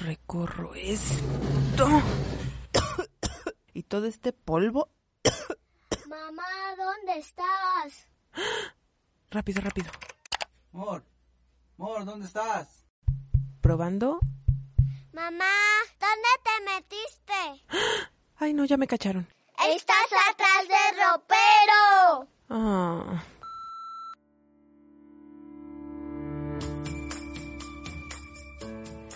recorro esto y todo este polvo. Mamá, ¿dónde estás? Rápido, rápido. Mor, Mor, ¿dónde estás? Probando. Mamá, ¿dónde te metiste? Ay, no, ya me cacharon. Estás atrás del ropero. Ah.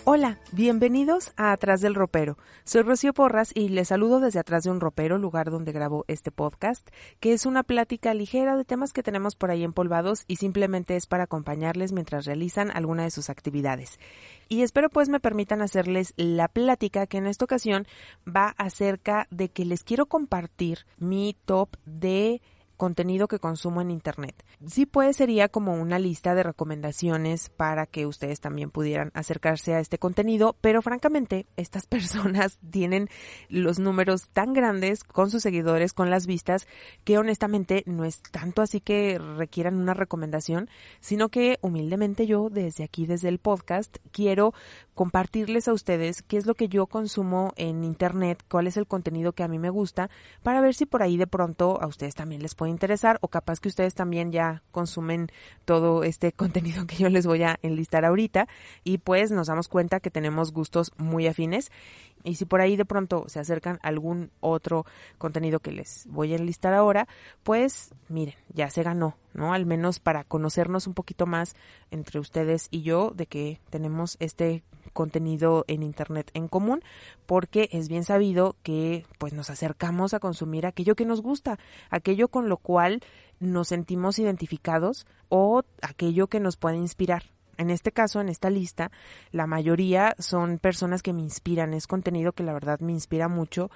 Hola, bienvenidos a Atrás del Ropero. Soy Rocío Porras y les saludo desde atrás de un ropero, lugar donde grabo este podcast, que es una plática ligera de temas que tenemos por ahí empolvados y simplemente es para acompañarles mientras realizan alguna de sus actividades. Y espero pues me permitan hacerles la plática que en esta ocasión va acerca de que les quiero compartir mi top de contenido que consumo en Internet. Sí puede sería como una lista de recomendaciones para que ustedes también pudieran acercarse a este contenido, pero francamente estas personas tienen los números tan grandes con sus seguidores, con las vistas, que honestamente no es tanto así que requieran una recomendación, sino que humildemente yo desde aquí, desde el podcast, quiero compartirles a ustedes qué es lo que yo consumo en Internet, cuál es el contenido que a mí me gusta, para ver si por ahí de pronto a ustedes también les puede interesar o capaz que ustedes también ya consumen todo este contenido que yo les voy a enlistar ahorita y pues nos damos cuenta que tenemos gustos muy afines y si por ahí de pronto se acercan algún otro contenido que les voy a enlistar ahora, pues miren, ya se ganó, ¿no? Al menos para conocernos un poquito más entre ustedes y yo de que tenemos este contenido en internet en común, porque es bien sabido que pues nos acercamos a consumir aquello que nos gusta, aquello con lo cual nos sentimos identificados o aquello que nos puede inspirar. En este caso, en esta lista, la mayoría son personas que me inspiran, es contenido que la verdad me inspira mucho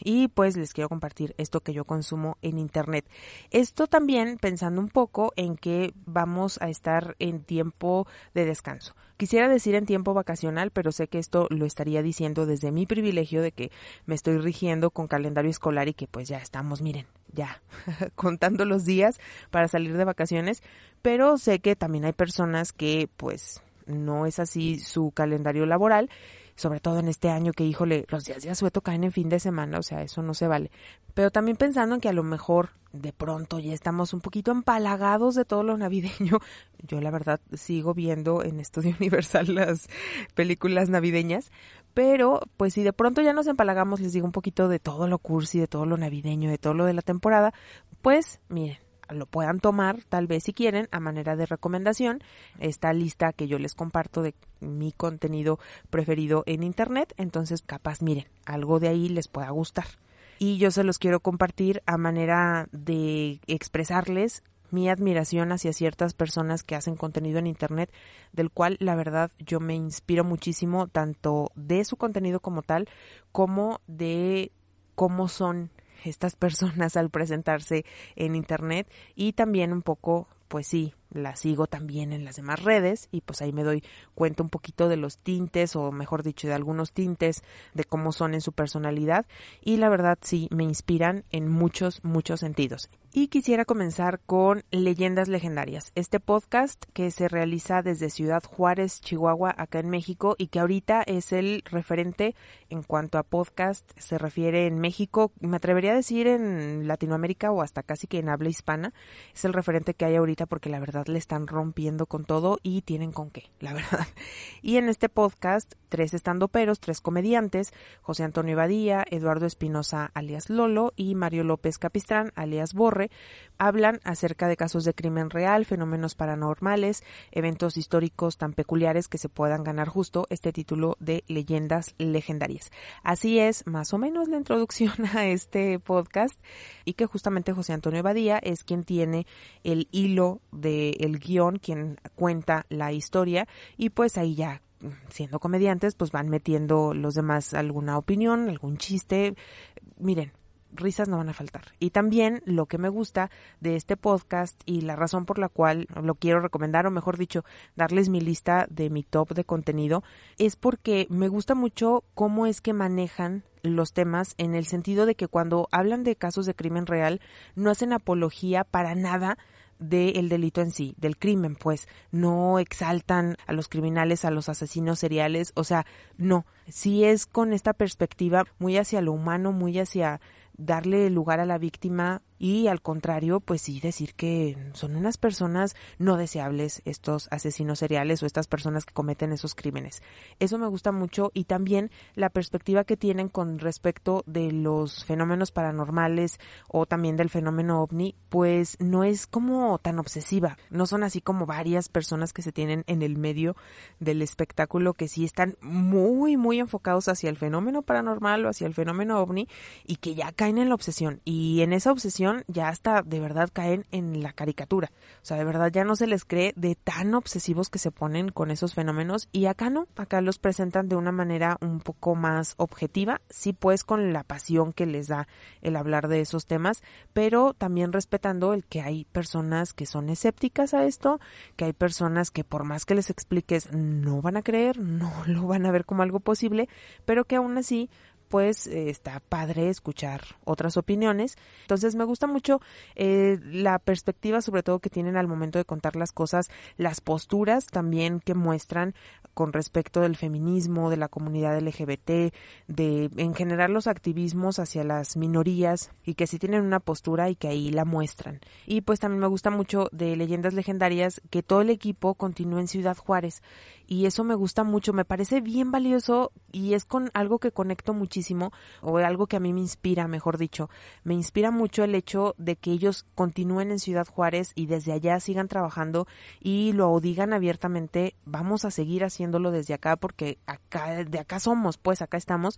y pues les quiero compartir esto que yo consumo en internet. Esto también pensando un poco en que vamos a estar en tiempo de descanso. Quisiera decir en tiempo vacacional, pero sé que esto lo estaría diciendo desde mi privilegio de que me estoy rigiendo con calendario escolar y que pues ya estamos, miren, ya contando los días para salir de vacaciones, pero sé que también hay personas que pues no es así su calendario laboral, sobre todo en este año que híjole, los días de asueto caen en fin de semana, o sea, eso no se vale. Pero también pensando en que a lo mejor de pronto ya estamos un poquito empalagados de todo lo navideño. Yo la verdad sigo viendo en Estudio Universal las películas navideñas, pero pues si de pronto ya nos empalagamos, les digo un poquito de todo lo cursi, de todo lo navideño, de todo lo de la temporada, pues miren, lo puedan tomar, tal vez si quieren, a manera de recomendación, esta lista que yo les comparto de mi contenido preferido en Internet. Entonces, capaz, miren, algo de ahí les pueda gustar. Y yo se los quiero compartir a manera de expresarles mi admiración hacia ciertas personas que hacen contenido en Internet, del cual la verdad yo me inspiro muchísimo, tanto de su contenido como tal, como de cómo son estas personas al presentarse en Internet y también un poco, pues sí, la sigo también en las demás redes y pues ahí me doy cuenta un poquito de los tintes o mejor dicho de algunos tintes de cómo son en su personalidad y la verdad sí me inspiran en muchos, muchos sentidos. Y quisiera comenzar con Leyendas Legendarias, este podcast que se realiza desde Ciudad Juárez, Chihuahua, acá en México, y que ahorita es el referente en cuanto a podcast se refiere en México, me atrevería a decir en Latinoamérica o hasta casi que en habla hispana, es el referente que hay ahorita porque la verdad le están rompiendo con todo y tienen con qué, la verdad. Y en este podcast, tres estandoperos, tres comediantes, José Antonio Badía, Eduardo Espinosa alias Lolo y Mario López Capistrán alias Borre, hablan acerca de casos de crimen real, fenómenos paranormales, eventos históricos tan peculiares que se puedan ganar justo este título de leyendas legendarias. Así es más o menos la introducción a este podcast y que justamente José Antonio Badía es quien tiene el hilo del guion, quien cuenta la historia y pues ahí ya siendo comediantes pues van metiendo los demás alguna opinión, algún chiste. Miren, risas no van a faltar. Y también lo que me gusta de este podcast y la razón por la cual lo quiero recomendar, o mejor dicho, darles mi lista de mi top de contenido, es porque me gusta mucho cómo es que manejan los temas en el sentido de que cuando hablan de casos de crimen real no hacen apología para nada del delito en sí, del crimen, pues no exaltan a los criminales, a los asesinos seriales, o sea, no, sí es con esta perspectiva muy hacia lo humano, muy hacia darle lugar a la víctima y al contrario, pues sí decir que son unas personas no deseables estos asesinos seriales o estas personas que cometen esos crímenes. Eso me gusta mucho y también la perspectiva que tienen con respecto de los fenómenos paranormales o también del fenómeno ovni, pues no es como tan obsesiva, no son así como varias personas que se tienen en el medio del espectáculo que sí están muy muy enfocados hacia el fenómeno paranormal o hacia el fenómeno ovni y que ya caen en la obsesión y en esa obsesión ya hasta de verdad caen en la caricatura. O sea, de verdad ya no se les cree de tan obsesivos que se ponen con esos fenómenos y acá no, acá los presentan de una manera un poco más objetiva, sí pues con la pasión que les da el hablar de esos temas, pero también respetando el que hay personas que son escépticas a esto, que hay personas que por más que les expliques no van a creer, no lo van a ver como algo posible, pero que aún así pues está padre escuchar otras opiniones. Entonces me gusta mucho eh, la perspectiva sobre todo que tienen al momento de contar las cosas, las posturas también que muestran con respecto del feminismo, de la comunidad LGBT, de en general los activismos hacia las minorías y que sí tienen una postura y que ahí la muestran. Y pues también me gusta mucho de Leyendas Legendarias que todo el equipo continúa en Ciudad Juárez y eso me gusta mucho, me parece bien valioso y es con algo que conecto muchísimo o algo que a mí me inspira, mejor dicho, me inspira mucho el hecho de que ellos continúen en Ciudad Juárez y desde allá sigan trabajando y lo digan abiertamente, vamos a seguir haciéndolo desde acá porque acá de acá somos, pues acá estamos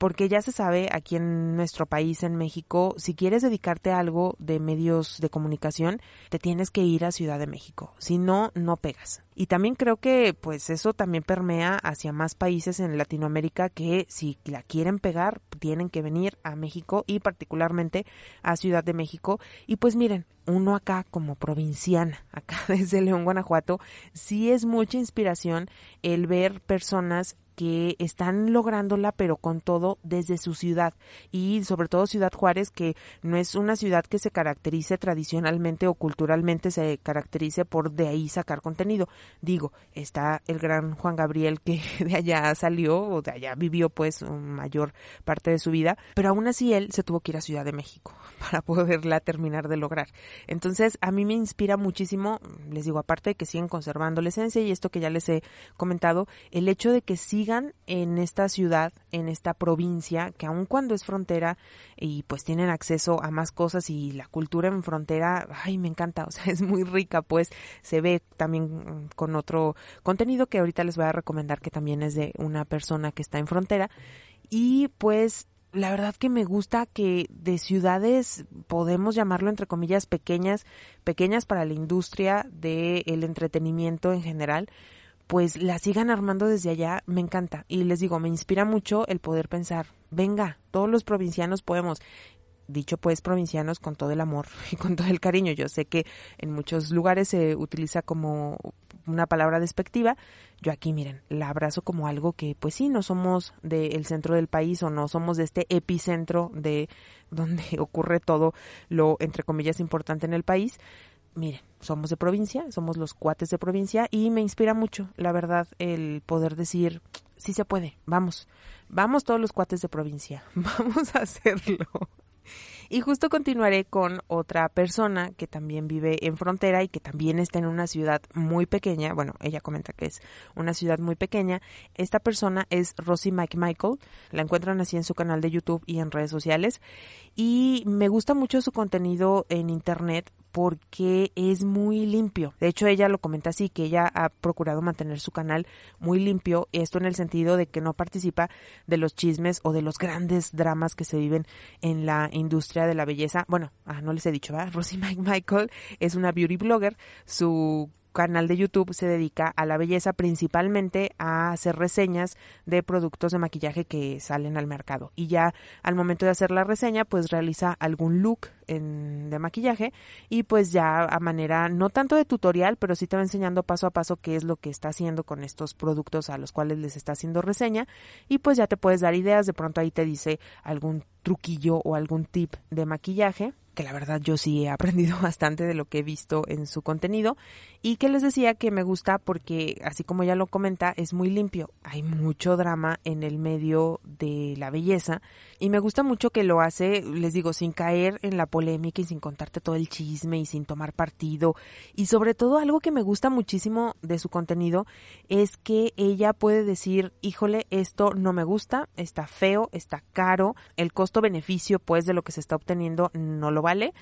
porque ya se sabe aquí en nuestro país, en México, si quieres dedicarte a algo de medios de comunicación, te tienes que ir a Ciudad de México, si no, no pegas. Y también creo que pues eso también permea hacia más países en Latinoamérica que si la quieren pegar, tienen que venir a México y particularmente a Ciudad de México. Y pues miren, uno acá como provinciana, acá desde León, Guanajuato, sí es mucha inspiración el ver personas que están lográndola, pero con todo desde su ciudad y sobre todo Ciudad Juárez, que no es una ciudad que se caracterice tradicionalmente o culturalmente, se caracterice por de ahí sacar contenido. Digo, está el gran Juan Gabriel que de allá salió o de allá vivió pues mayor parte de su vida, pero aún así él se tuvo que ir a Ciudad de México para poderla terminar de lograr. Entonces, a mí me inspira muchísimo, les digo, aparte de que siguen conservando la esencia y esto que ya les he comentado, el hecho de que sigan en esta ciudad, en esta provincia, que aun cuando es frontera y pues tienen acceso a más cosas y la cultura en frontera, ay, me encanta, o sea, es muy rica, pues se ve también con otro contenido que ahorita les voy a recomendar que también es de una persona que está en frontera y pues la verdad que me gusta que de ciudades podemos llamarlo entre comillas pequeñas, pequeñas para la industria del entretenimiento en general, pues la sigan armando desde allá, me encanta. Y les digo, me inspira mucho el poder pensar, venga, todos los provincianos podemos. Dicho pues provincianos con todo el amor y con todo el cariño. Yo sé que en muchos lugares se utiliza como una palabra despectiva. Yo aquí, miren, la abrazo como algo que, pues sí, no somos del centro del país o no somos de este epicentro de donde ocurre todo lo, entre comillas, importante en el país, miren, somos de provincia, somos los cuates de provincia y me inspira mucho, la verdad, el poder decir, sí se puede, vamos, vamos todos los cuates de provincia, vamos a hacerlo. Y justo continuaré con otra persona que también vive en frontera y que también está en una ciudad muy pequeña. Bueno, ella comenta que es una ciudad muy pequeña. Esta persona es Rosie Mike Michael. La encuentran así en su canal de YouTube y en redes sociales. Y me gusta mucho su contenido en internet porque es muy limpio. De hecho, ella lo comenta así, que ella ha procurado mantener su canal muy limpio, esto en el sentido de que no participa de los chismes o de los grandes dramas que se viven en la industria de la belleza. Bueno, ah, no les he dicho, ¿verdad? Rosie Mike Michael es una beauty blogger, su canal de YouTube se dedica a la belleza, principalmente a hacer reseñas de productos de maquillaje que salen al mercado. Y ya al momento de hacer la reseña, pues realiza algún look de maquillaje y pues ya a manera no tanto de tutorial, pero sí te va enseñando paso a paso qué es lo que está haciendo con estos productos a los cuales les está haciendo reseña y pues ya te puedes dar ideas, de pronto ahí te dice algún truquillo o algún tip de maquillaje que la verdad yo sí he aprendido bastante de lo que he visto en su contenido y que les decía que me gusta porque así como ya lo comenta es muy limpio, hay mucho drama en el medio de la belleza y me gusta mucho que lo hace, les digo, sin caer en la y sin contarte todo el chisme y sin tomar partido y sobre todo algo que me gusta muchísimo de su contenido es que ella puede decir, híjole, esto no me gusta, está feo, está caro, el costo-beneficio pues de lo que se está obteniendo no lo vale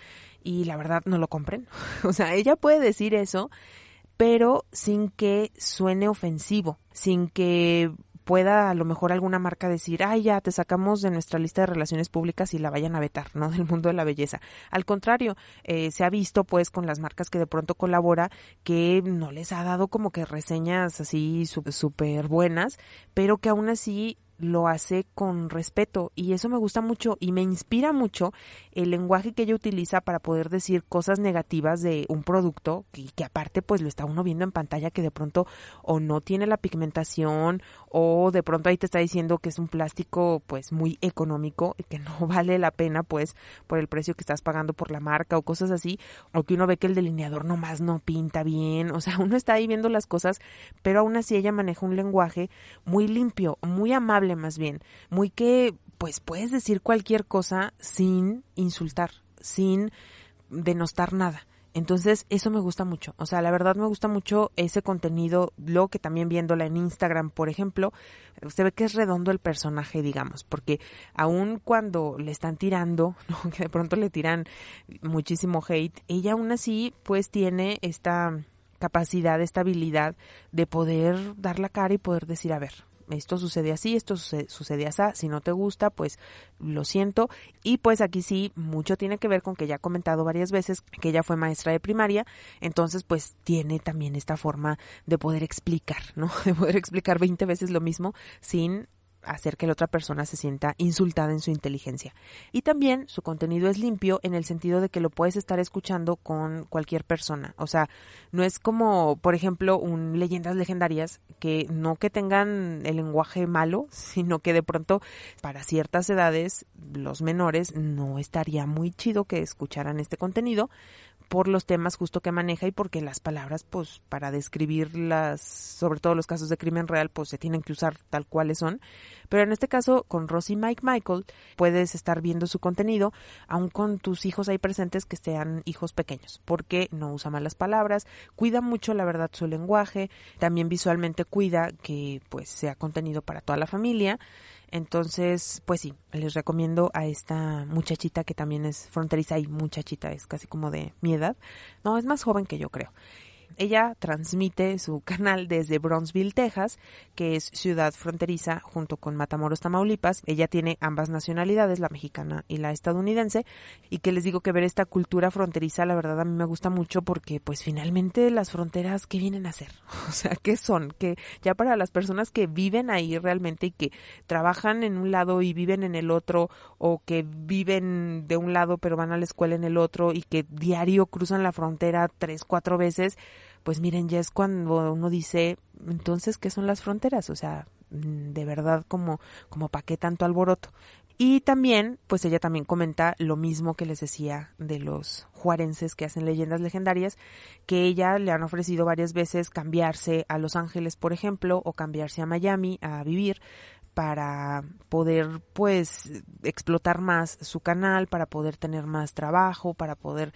y la verdad no lo compren. o sea, ella puede decir eso, pero sin que suene ofensivo, sin que pueda a lo mejor alguna marca decir, ay, ya te sacamos de nuestra lista de relaciones públicas y la vayan a vetar, ¿no? Del mundo de la belleza. Al contrario, eh, se ha visto pues con las marcas que de pronto colabora que no les ha dado como que reseñas así súper buenas, pero que aún así lo hace con respeto y eso me gusta mucho y me inspira mucho el lenguaje que ella utiliza para poder decir cosas negativas de un producto y que aparte pues lo está uno viendo en pantalla que de pronto o no tiene la pigmentación o de pronto ahí te está diciendo que es un plástico pues muy económico y que no vale la pena pues por el precio que estás pagando por la marca o cosas así o que uno ve que el delineador nomás no pinta bien o sea uno está ahí viendo las cosas pero aún así ella maneja un lenguaje muy limpio muy amable más bien, muy que pues puedes decir cualquier cosa sin insultar, sin denostar nada. Entonces, eso me gusta mucho. O sea, la verdad me gusta mucho ese contenido, lo que también viéndola en Instagram, por ejemplo, se ve que es redondo el personaje, digamos, porque aun cuando le están tirando, ¿no? que de pronto le tiran muchísimo hate, ella aún así pues tiene esta capacidad, esta habilidad de poder dar la cara y poder decir, a ver, esto sucede así, esto sucede, así, si no te gusta, pues lo siento. Y pues aquí sí, mucho tiene que ver con que ya he comentado varias veces que ella fue maestra de primaria, entonces pues tiene también esta forma de poder explicar, ¿no? De poder explicar 20 veces lo mismo sin hacer que la otra persona se sienta insultada en su inteligencia. Y también su contenido es limpio en el sentido de que lo puedes estar escuchando con cualquier persona. O sea, no es como, por ejemplo, un leyendas legendarias que no que tengan el lenguaje malo, sino que de pronto para ciertas edades, los menores, no estaría muy chido que escucharan este contenido por los temas justo que maneja y porque las palabras, pues, para describir las, sobre todo los casos de crimen real, pues se tienen que usar tal cuales son. Pero en este caso, con Rosie Mike Michael, puedes estar viendo su contenido, aun con tus hijos ahí presentes que sean hijos pequeños, porque no usa malas palabras, cuida mucho, la verdad, su lenguaje, también visualmente cuida que, pues, sea contenido para toda la familia. Entonces, pues sí, les recomiendo a esta muchachita que también es fronteriza y muchachita, es casi como de mi edad. No, es más joven que yo creo. Ella transmite su canal desde Bronzeville, Texas, que es ciudad fronteriza junto con Matamoros, Tamaulipas. Ella tiene ambas nacionalidades, la mexicana y la estadounidense, y que les digo que ver esta cultura fronteriza, la verdad a mí me gusta mucho porque pues finalmente las fronteras, ¿qué vienen a hacer? O sea, ¿qué son? Que ya para las personas que viven ahí realmente y que trabajan en un lado y viven en el otro, o que viven de un lado pero van a la escuela en el otro y que diario cruzan la frontera tres, cuatro veces, pues miren, ya es cuando uno dice, entonces, ¿qué son las fronteras? O sea, mm, de verdad, como, como para qué tanto alboroto. Y también, pues ella también comenta lo mismo que les decía de los juarenses que hacen leyendas legendarias, que ella le han ofrecido varias veces cambiarse a Los Ángeles, por ejemplo, o cambiarse a Miami a vivir para poder pues explotar más su canal, para poder tener más trabajo, para poder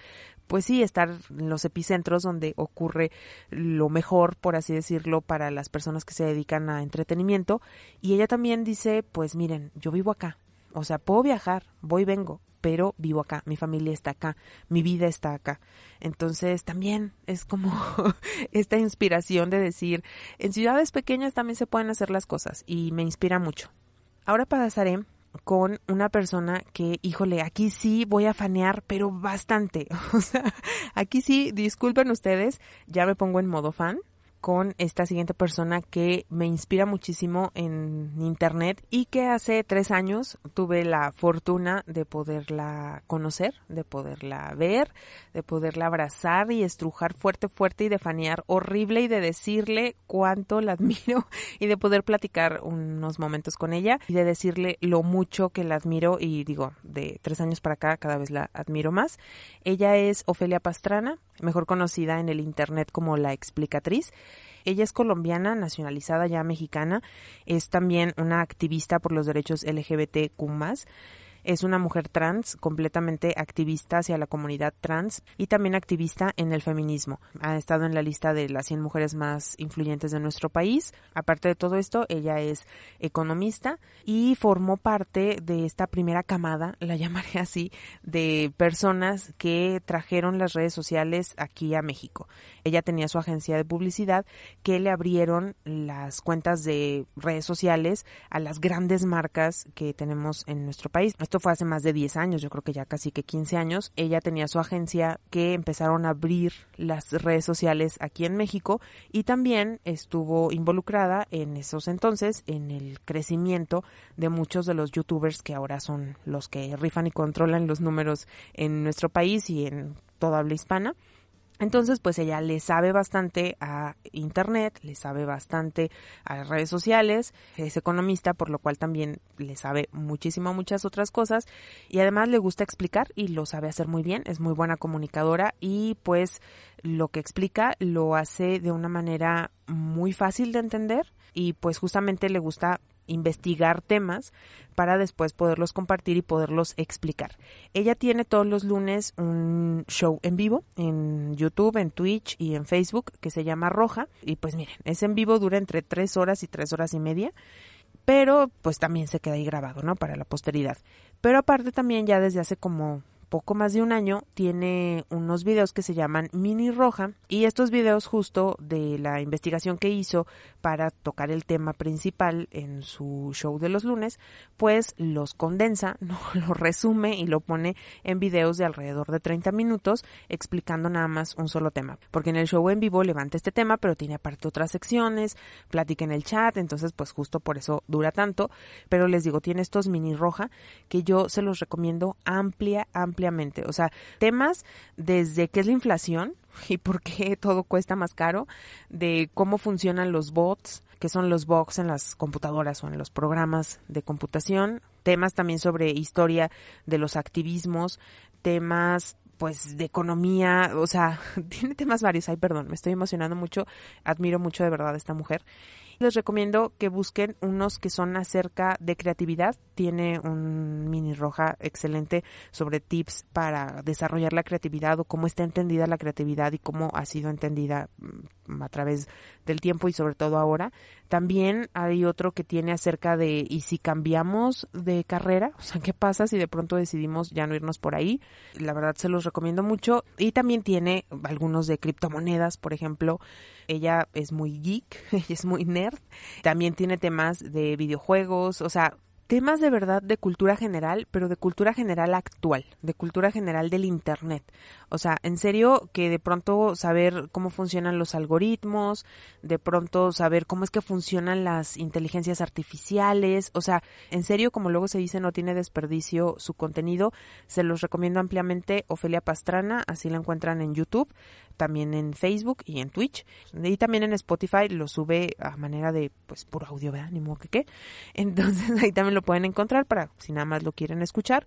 pues sí, estar en los epicentros donde ocurre lo mejor, por así decirlo, para las personas que se dedican a entretenimiento. Y ella también dice, pues miren, yo vivo acá, o sea, puedo viajar, voy y vengo, pero vivo acá, mi familia está acá, mi vida está acá. Entonces también es como esta inspiración de decir, en ciudades pequeñas también se pueden hacer las cosas y me inspira mucho. Ahora pasaré con una persona que, híjole, aquí sí voy a fanear, pero bastante. O sea, aquí sí, disculpen ustedes, ya me pongo en modo fan, con esta siguiente persona que me inspira muchísimo en internet y que hace tres años tuve la fortuna de poderla conocer, de poderla ver, de poderla abrazar y estrujar fuerte, fuerte y de fanear horrible y de decirle cuánto la admiro y de poder platicar unos momentos con ella y de decirle lo mucho que la admiro y digo, de tres años para acá cada vez la admiro más. Ella es Ofelia Pastrana, mejor conocida en el internet como la explicatriz. Ella es colombiana, nacionalizada ya mexicana, es también una activista por los derechos LGBTQ+, es una mujer trans, completamente activista hacia la comunidad trans y también activista en el feminismo. Ha estado en la lista de las 100 mujeres más influyentes de nuestro país. Aparte de todo esto, ella es economista y formó parte de esta primera camada, la llamaré así, de personas que trajeron las redes sociales aquí a México. Ella tenía su agencia de publicidad que le abrieron las cuentas de redes sociales a las grandes marcas que tenemos en nuestro país. Esto fue hace más de 10 años, yo creo que ya casi que 15 años. Ella tenía su agencia que empezaron a abrir las redes sociales aquí en México y también estuvo involucrada en esos entonces en el crecimiento de muchos de los youtubers que ahora son los que rifan y controlan los números en nuestro país y en toda habla hispana. Entonces, pues ella le sabe bastante a Internet, le sabe bastante a las redes sociales, es economista, por lo cual también le sabe muchísimo muchas otras cosas y además le gusta explicar y lo sabe hacer muy bien, es muy buena comunicadora y pues lo que explica lo hace de una manera muy fácil de entender y pues justamente le gusta investigar temas para después poderlos compartir y poderlos explicar. Ella tiene todos los lunes un show en vivo en YouTube, en Twitch y en Facebook que se llama Roja. Y pues miren, es en vivo, dura entre tres horas y tres horas y media. Pero pues también se queda ahí grabado, ¿no? Para la posteridad. Pero aparte también ya desde hace como poco más de un año tiene unos videos que se llaman Mini Roja y estos videos justo de la investigación que hizo para tocar el tema principal en su show de los lunes, pues los condensa, no lo resume y lo pone en videos de alrededor de 30 minutos explicando nada más un solo tema, porque en el show en vivo levanta este tema, pero tiene aparte otras secciones, platica en el chat, entonces pues justo por eso dura tanto, pero les digo, tiene estos Mini Roja que yo se los recomiendo amplia, amplia o sea, temas desde qué es la inflación y por qué todo cuesta más caro, de cómo funcionan los bots, qué son los bots en las computadoras o en los programas de computación, temas también sobre historia de los activismos, temas pues de economía, o sea, tiene temas varios. Ay, perdón, me estoy emocionando mucho. Admiro mucho de verdad a esta mujer. Les recomiendo que busquen unos que son acerca de creatividad. Tiene un mini roja excelente sobre tips para desarrollar la creatividad o cómo está entendida la creatividad y cómo ha sido entendida mm, a través del tiempo y sobre todo ahora. También hay otro que tiene acerca de y si cambiamos de carrera, o sea, ¿qué pasa si de pronto decidimos ya no irnos por ahí? La verdad se los recomiendo mucho. Y también tiene algunos de criptomonedas, por ejemplo. Ella es muy geek, ella es muy nerd. También tiene temas de videojuegos, o sea, temas de verdad de cultura general, pero de cultura general actual, de cultura general del Internet. O sea, en serio que de pronto saber cómo funcionan los algoritmos, de pronto saber cómo es que funcionan las inteligencias artificiales, o sea, en serio, como luego se dice, no tiene desperdicio su contenido. Se los recomiendo ampliamente Ofelia Pastrana, así la encuentran en YouTube, también en Facebook y en Twitch, y también en Spotify lo sube a manera de, pues, puro audio, ¿verdad? Ni modo que qué. Entonces ahí también lo pueden encontrar para si nada más lo quieren escuchar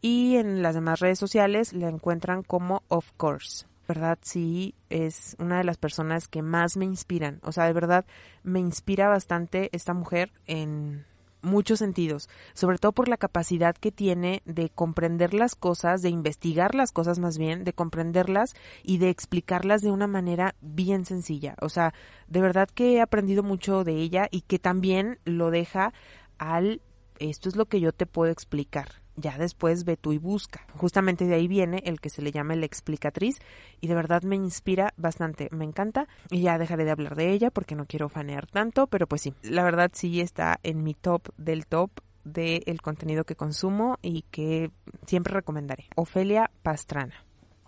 y en las demás redes sociales la encuentran como Of Course. ¿Verdad? Sí, es una de las personas que más me inspiran. O sea, de verdad, me inspira bastante esta mujer en muchos sentidos, sobre todo por la capacidad que tiene de comprender las cosas, de investigar las cosas más bien, de comprenderlas y de explicarlas de una manera bien sencilla. O sea, de verdad que he aprendido mucho de ella y que también lo deja al esto es lo que yo te puedo explicar ya después ve tú y busca. Justamente de ahí viene el que se le llama la explicatriz y de verdad me inspira bastante, me encanta y ya dejaré de hablar de ella porque no quiero fanear tanto, pero pues sí, la verdad sí está en mi top del top del contenido que consumo y que siempre recomendaré. Ofelia Pastrana.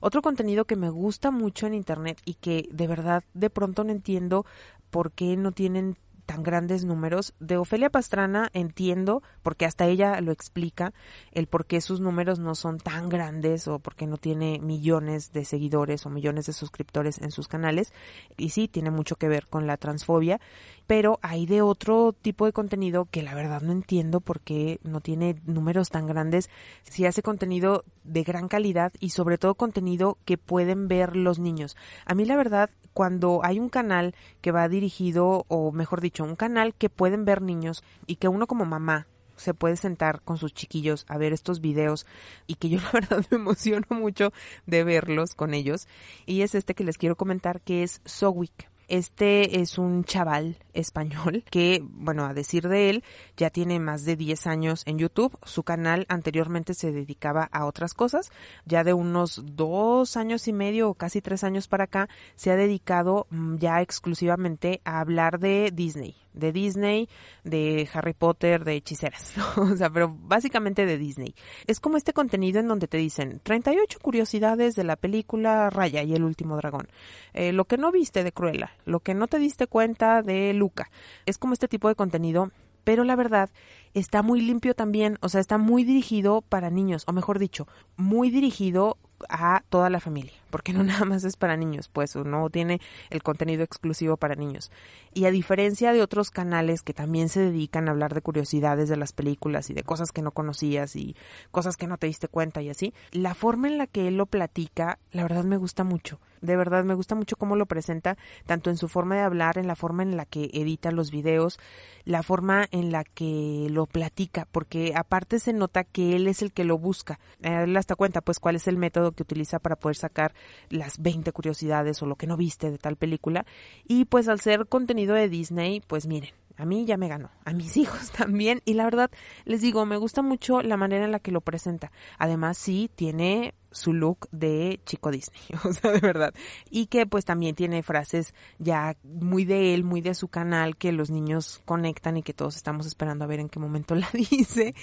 Otro contenido que me gusta mucho en Internet y que de verdad de pronto no entiendo por qué no tienen tan grandes números. De Ofelia Pastrana entiendo, porque hasta ella lo explica, el por qué sus números no son tan grandes o porque no tiene millones de seguidores o millones de suscriptores en sus canales. Y sí, tiene mucho que ver con la transfobia, pero hay de otro tipo de contenido que la verdad no entiendo por qué no tiene números tan grandes. Si hace contenido de gran calidad y sobre todo contenido que pueden ver los niños. A mí la verdad, cuando hay un canal que va dirigido, o mejor dicho, un canal que pueden ver niños y que uno como mamá se puede sentar con sus chiquillos a ver estos videos y que yo la verdad me emociono mucho de verlos con ellos. Y es este que les quiero comentar que es Sowick. Este es un chaval español que, bueno, a decir de él, ya tiene más de 10 años en YouTube. Su canal anteriormente se dedicaba a otras cosas. Ya de unos dos años y medio o casi tres años para acá, se ha dedicado mm, ya exclusivamente a hablar de Disney, de Disney, de Harry Potter, de hechiceras, o sea, pero básicamente de Disney. Es como este contenido en donde te dicen 38 curiosidades de la película Raya y el último dragón, eh, lo que no viste de Cruella, lo que no te diste cuenta de Luca. Es como este tipo de contenido pero la verdad está muy limpio también, o sea, está muy dirigido para niños, o mejor dicho, muy dirigido a toda la familia, porque no nada más es para niños, pues no tiene el contenido exclusivo para niños. Y a diferencia de otros canales que también se dedican a hablar de curiosidades de las películas y de cosas que no conocías y cosas que no te diste cuenta y así, la forma en la que él lo platica, la verdad me gusta mucho. De verdad me gusta mucho cómo lo presenta, tanto en su forma de hablar, en la forma en la que edita los videos, la forma en la que lo platica, porque aparte se nota que él es el que lo busca. Él hasta cuenta pues cuál es el método que utiliza para poder sacar las 20 curiosidades o lo que no viste de tal película. Y pues al ser contenido de Disney, pues miren, a mí ya me ganó, a mis hijos también y la verdad les digo, me gusta mucho la manera en la que lo presenta. Además sí tiene su look de chico Disney, o sea, de verdad. Y que pues también tiene frases ya muy de él, muy de su canal, que los niños conectan y que todos estamos esperando a ver en qué momento la dice.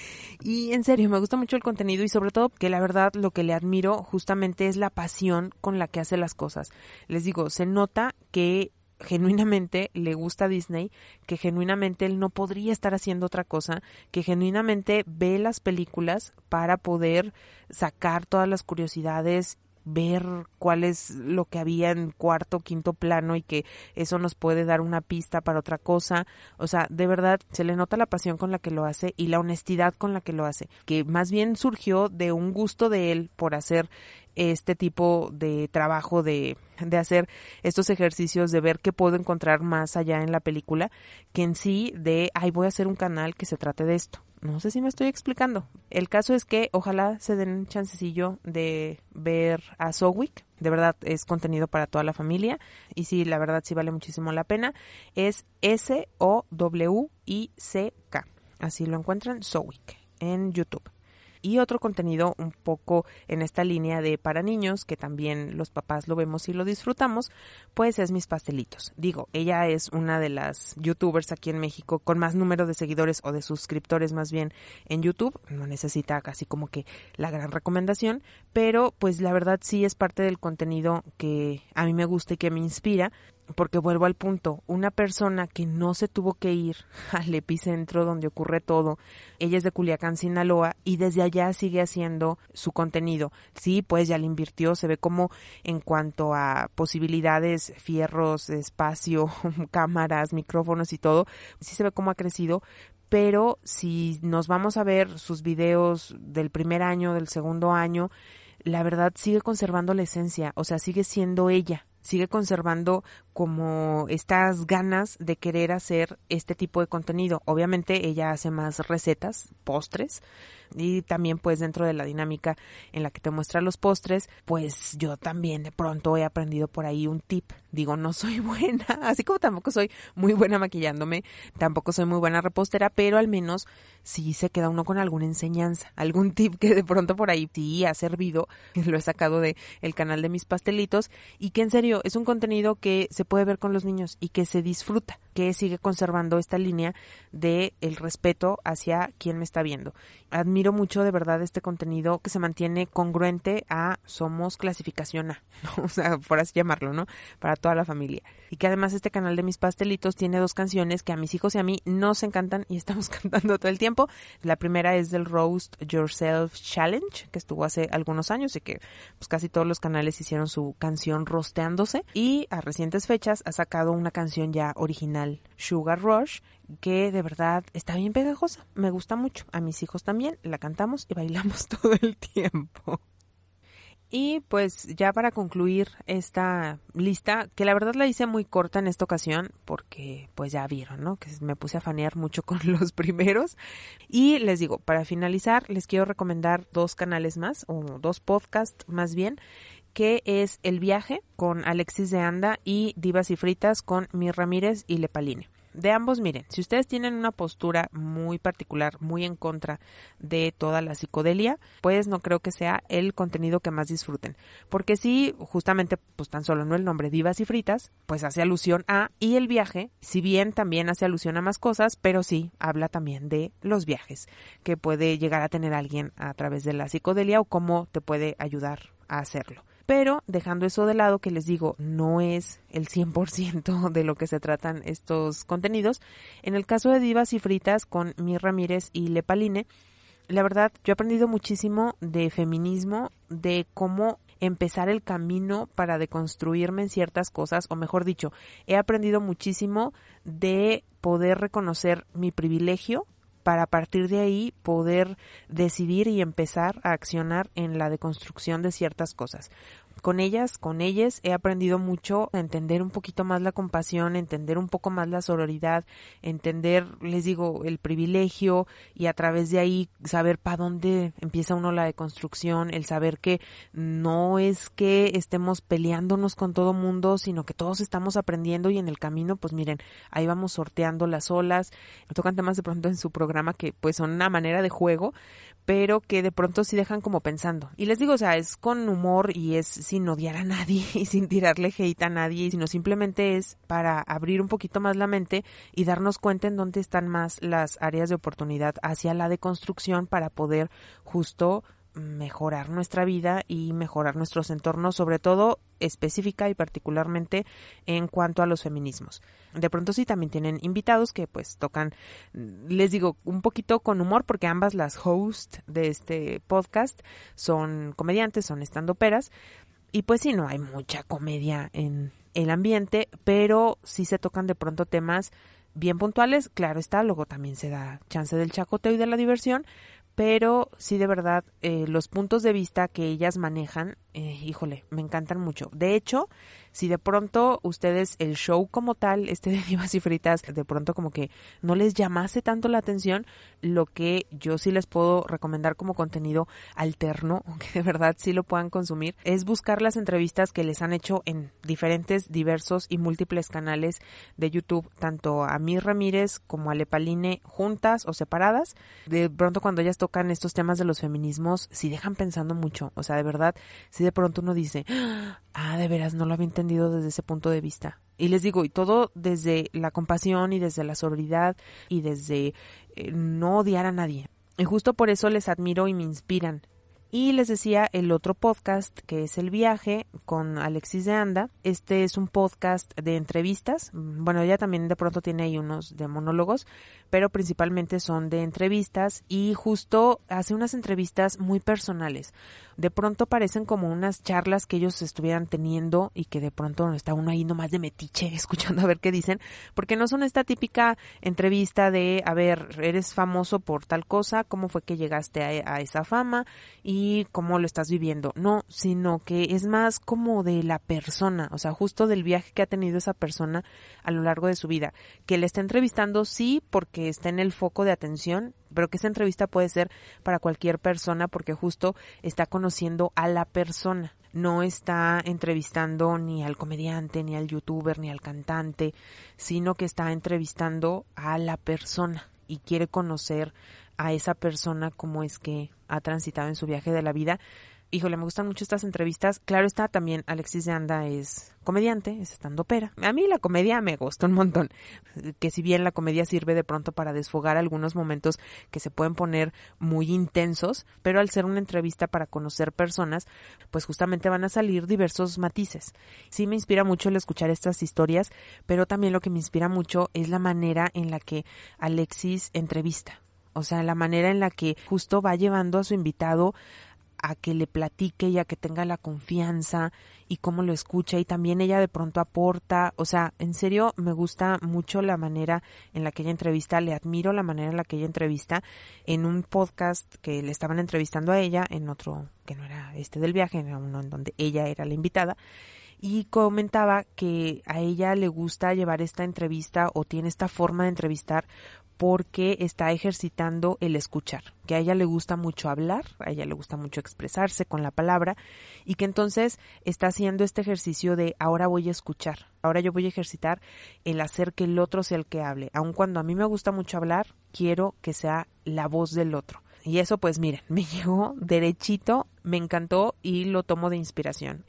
Y en serio, me gusta mucho el contenido y sobre todo que la verdad lo que le admiro justamente es la pasión con la que hace las cosas. Les digo, se nota que genuinamente le gusta Disney, que genuinamente él no podría estar haciendo otra cosa, que genuinamente ve las películas para poder sacar todas las curiosidades ver cuál es lo que había en cuarto, quinto plano y que eso nos puede dar una pista para otra cosa. O sea, de verdad se le nota la pasión con la que lo hace y la honestidad con la que lo hace, que más bien surgió de un gusto de él por hacer este tipo de trabajo de, de hacer estos ejercicios de ver qué puedo encontrar más allá en la película que en sí de ay voy a hacer un canal que se trate de esto no sé si me estoy explicando. El caso es que ojalá se den un chancecillo de ver a Sowick. De verdad es contenido para toda la familia. Y sí, la verdad sí vale muchísimo la pena. Es S-O-W-I-C-K. Así lo encuentran, Sowick, en YouTube y otro contenido un poco en esta línea de para niños, que también los papás lo vemos y lo disfrutamos, pues es Mis Pastelitos. Digo, ella es una de las youtubers aquí en México con más número de seguidores o de suscriptores más bien en YouTube. No necesita casi como que la gran recomendación, pero pues la verdad sí es parte del contenido que a mí me gusta y que me inspira porque vuelvo al punto, una persona que no se tuvo que ir al epicentro donde ocurre todo, ella es de Culiacán, Sinaloa, y desde allá sigue haciendo su contenido. Sí, pues ya le invirtió, se ve como en cuanto a posibilidades, fierros, espacio, cámaras, micrófonos y todo, sí se ve cómo ha crecido, pero si nos vamos a ver sus videos del primer año, del segundo año, la verdad sigue conservando la esencia, o sea, sigue siendo ella, sigue conservando como estas ganas de querer hacer este tipo de contenido. Obviamente ella hace más recetas, postres, y también pues dentro de la dinámica en la que te muestra los postres, pues yo también de pronto he aprendido por ahí un tip Digo, no soy buena, así como tampoco soy muy buena maquillándome, tampoco soy muy buena repostera, pero al menos sí se queda uno con alguna enseñanza, algún tip que de pronto por ahí sí ha servido, lo he sacado de el canal de mis pastelitos y que en serio es un contenido que se puede ver con los niños y que se disfruta, que sigue conservando esta línea de el respeto hacia quien me está viendo. Admiro mucho de verdad este contenido que se mantiene congruente a somos clasificación A, o sea, por así llamarlo, ¿no? Para toda la familia. Y que además este canal de mis pastelitos tiene dos canciones que a mis hijos y a mí nos encantan y estamos cantando todo el tiempo. La primera es del Roast Yourself Challenge, que estuvo hace algunos años y que pues casi todos los canales hicieron su canción rosteándose. Y a recientes fechas ha sacado una canción ya original, Sugar Rush, que de verdad está bien pegajosa. Me gusta mucho. A mis hijos también la cantamos y bailamos todo el tiempo. Y pues ya para concluir esta lista, que la verdad la hice muy corta en esta ocasión, porque pues ya vieron, ¿no? Que me puse a fanear mucho con los primeros. Y les digo, para finalizar, les quiero recomendar dos canales más, o dos podcasts más bien, que es El Viaje con Alexis de Anda y Divas y Fritas con Mir Ramírez y Lepaline de ambos, miren, si ustedes tienen una postura muy particular, muy en contra de toda la psicodelia, pues no creo que sea el contenido que más disfruten. Porque sí, justamente, pues tan solo no el nombre Divas y Fritas, pues hace alusión a, y el viaje, si bien también hace alusión a más cosas, pero sí habla también de los viajes que puede llegar a tener alguien a través de la psicodelia o cómo te puede ayudar a hacerlo. Pero dejando eso de lado, que les digo, no es el 100% de lo que se tratan estos contenidos. En el caso de Divas y Fritas con Mi Ramírez y Lepaline, la verdad, yo he aprendido muchísimo de feminismo, de cómo empezar el camino para deconstruirme en ciertas cosas, o mejor dicho, he aprendido muchísimo de poder reconocer mi privilegio para a partir de ahí poder decidir y empezar a accionar en la deconstrucción de ciertas cosas con ellas, con ellas, he aprendido mucho a entender un poquito más la compasión, entender un poco más la sororidad, entender, les digo, el privilegio y a través de ahí saber para dónde empieza uno la deconstrucción, el saber que no es que estemos peleándonos con todo mundo, sino que todos estamos aprendiendo y en el camino, pues miren, ahí vamos sorteando las olas. Tocan temas de pronto en su programa que pues son una manera de juego, pero que de pronto sí dejan como pensando. Y les digo, o sea, es con humor y es sin odiar a nadie y sin tirarle hate a nadie, sino simplemente es para abrir un poquito más la mente y darnos cuenta en dónde están más las áreas de oportunidad hacia la deconstrucción para poder justo mejorar nuestra vida y mejorar nuestros entornos, sobre todo específica y particularmente en cuanto a los feminismos. De pronto sí también tienen invitados que pues tocan, les digo, un poquito con humor porque ambas las hosts de este podcast son comediantes, son estandoperas y pues sí, no hay mucha comedia en el ambiente, pero sí se tocan de pronto temas bien puntuales, claro está, luego también se da chance del chacoteo y de la diversión, pero sí de verdad eh, los puntos de vista que ellas manejan, eh, híjole, me encantan mucho. De hecho, si de pronto ustedes el show como tal, este de Divas y Fritas, de pronto como que no les llamase tanto la atención, lo que yo sí les puedo recomendar como contenido alterno, aunque de verdad sí lo puedan consumir, es buscar las entrevistas que les han hecho en diferentes, diversos y múltiples canales de YouTube, tanto a Mir Ramírez como a Lepaline juntas o separadas. De pronto cuando ellas tocan estos temas de los feminismos, sí dejan pensando mucho, o sea, de verdad, si de pronto uno dice, ah, de veras, no lo había entendido desde ese punto de vista. Y les digo, y todo desde la compasión y desde la sororidad y desde eh, no odiar a nadie. Y justo por eso les admiro y me inspiran. Y les decía el otro podcast que es El Viaje con Alexis de Anda. Este es un podcast de entrevistas. Bueno, ella también de pronto tiene ahí unos de monólogos, pero principalmente son de entrevistas y justo hace unas entrevistas muy personales. De pronto parecen como unas charlas que ellos estuvieran teniendo y que de pronto está uno ahí nomás de metiche escuchando a ver qué dicen, porque no son esta típica entrevista de, a ver, eres famoso por tal cosa, cómo fue que llegaste a, a esa fama y cómo lo estás viviendo. No, sino que es más como de la persona, o sea, justo del viaje que ha tenido esa persona a lo largo de su vida. Que le está entrevistando, sí, porque está en el foco de atención, pero que esa entrevista puede ser para cualquier persona porque justo está conociendo a la persona no está entrevistando ni al comediante, ni al youtuber, ni al cantante, sino que está entrevistando a la persona y quiere conocer a esa persona cómo es que ha transitado en su viaje de la vida híjole, me gustan mucho estas entrevistas. Claro está, también Alexis de Anda es comediante, es estando pera. A mí la comedia me gusta un montón. Que si bien la comedia sirve de pronto para desfogar algunos momentos que se pueden poner muy intensos, pero al ser una entrevista para conocer personas, pues justamente van a salir diversos matices. Sí me inspira mucho el escuchar estas historias, pero también lo que me inspira mucho es la manera en la que Alexis entrevista. O sea, la manera en la que justo va llevando a su invitado a que le platique y a que tenga la confianza y cómo lo escucha y también ella de pronto aporta, o sea, en serio me gusta mucho la manera en la que ella entrevista, le admiro la manera en la que ella entrevista. En un podcast que le estaban entrevistando a ella, en otro que no era este del viaje, era uno en donde ella era la invitada y comentaba que a ella le gusta llevar esta entrevista o tiene esta forma de entrevistar porque está ejercitando el escuchar, que a ella le gusta mucho hablar, a ella le gusta mucho expresarse con la palabra y que entonces está haciendo este ejercicio de ahora voy a escuchar, ahora yo voy a ejercitar el hacer que el otro sea el que hable, aun cuando a mí me gusta mucho hablar, quiero que sea la voz del otro. Y eso pues miren, me llegó derechito, me encantó y lo tomo de inspiración.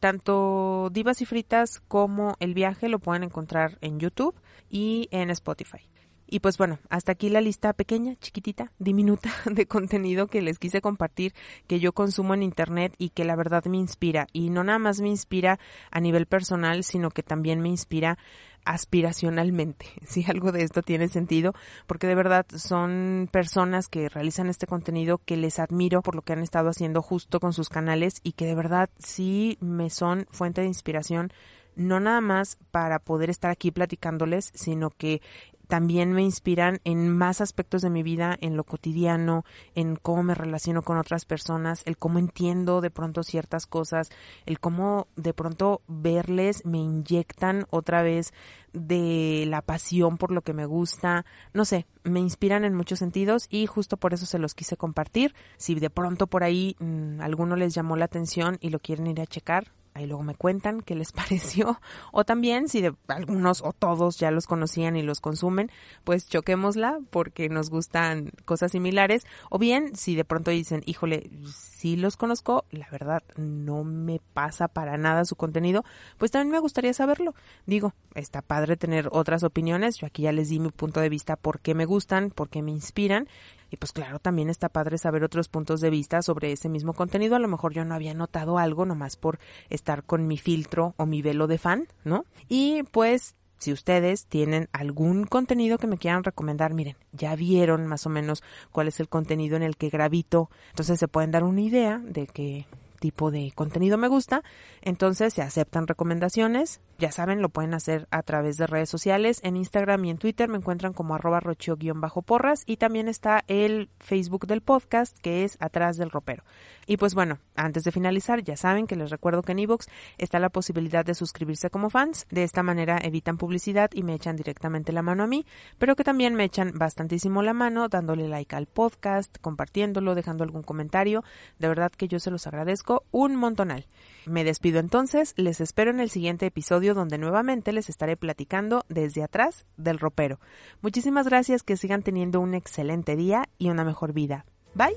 Tanto Divas y Fritas como El Viaje lo pueden encontrar en YouTube y en Spotify. Y pues bueno, hasta aquí la lista pequeña, chiquitita, diminuta de contenido que les quise compartir, que yo consumo en Internet y que la verdad me inspira. Y no nada más me inspira a nivel personal, sino que también me inspira aspiracionalmente, si algo de esto tiene sentido, porque de verdad son personas que realizan este contenido que les admiro por lo que han estado haciendo justo con sus canales y que de verdad sí me son fuente de inspiración no nada más para poder estar aquí platicándoles, sino que también me inspiran en más aspectos de mi vida, en lo cotidiano, en cómo me relaciono con otras personas, el cómo entiendo de pronto ciertas cosas, el cómo de pronto verles me inyectan otra vez de la pasión por lo que me gusta, no sé, me inspiran en muchos sentidos y justo por eso se los quise compartir. Si de pronto por ahí mmm, alguno les llamó la atención y lo quieren ir a checar, ahí luego me cuentan qué les pareció. O también, si de algunos o todos ya los conocían y los consumen, pues choquémosla porque nos gustan cosas similares. O bien, si de pronto dicen, híjole, sí los conozco, la verdad no me pasa para nada su contenido, pues también me gustaría saberlo. Digo, está padre tener otras opiniones. Yo aquí ya les di mi punto de vista por qué me gustan, por qué me inspiran. Y pues claro, también está padre saber otros puntos de vista sobre ese mismo contenido. A lo mejor yo no había notado algo nomás por estar con mi filtro o mi velo de fan, ¿no? Y pues si ustedes tienen algún contenido que me quieran recomendar, miren, ya vieron más o menos cuál es el contenido en el que gravito, entonces se pueden dar una idea de qué tipo de contenido me gusta, entonces se aceptan recomendaciones, ya saben, lo pueden hacer a través de redes sociales. En Instagram y en Twitter me encuentran como arroba rocho-porras y también está el Facebook del podcast que es Atrás del Ropero. Y pues bueno, antes de finalizar, ya saben que les recuerdo que en iVoox está la posibilidad de suscribirse como fans. De esta manera evitan publicidad y me echan directamente la mano a mí, pero que también me echan bastantísimo la mano dándole like al podcast, compartiéndolo, dejando algún comentario. De verdad que yo se los agradezco un montonal. Me despido entonces, les espero en el siguiente episodio donde nuevamente les estaré platicando desde atrás del ropero. Muchísimas gracias, que sigan teniendo un excelente día y una mejor vida. Bye.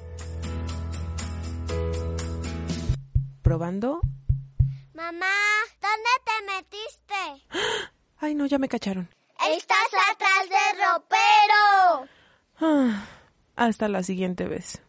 Probando. Mamá, ¿dónde te metiste? Ay, no, ya me cacharon. Estás atrás del ropero. Hasta la siguiente vez.